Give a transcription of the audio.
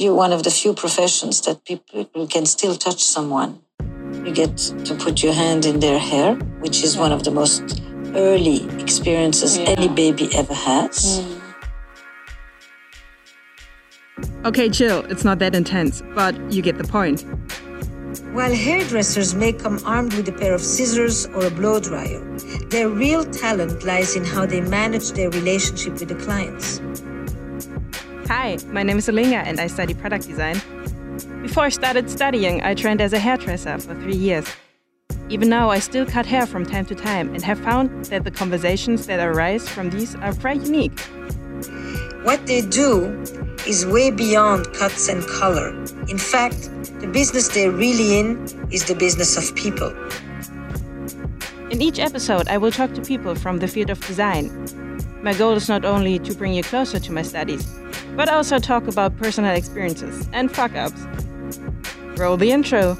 you're one of the few professions that people can still touch someone. You get to put your hand in their hair, which is one of the most early experiences Yeah. any baby ever has. Hmm. Okay, chill, it's not that intense, but you get the point. While hairdressers may come armed with a pair of scissors or a blow dryer, their real talent lies in how they manage their relationship with the clients. Hi, my name is Alinga and I study product design. Before I started studying, I trained as a hairdresser for three years. Even now, I still cut hair from time to time and have found that the conversations that arise from these are quite unique. What they do is way beyond cuts and color. In fact, the business they're really in is the business of people. In each episode, I will talk to people from the field of design. My goal is not only to bring you closer to my studies, but also talk about personal experiences and fuck ups. Roll the intro.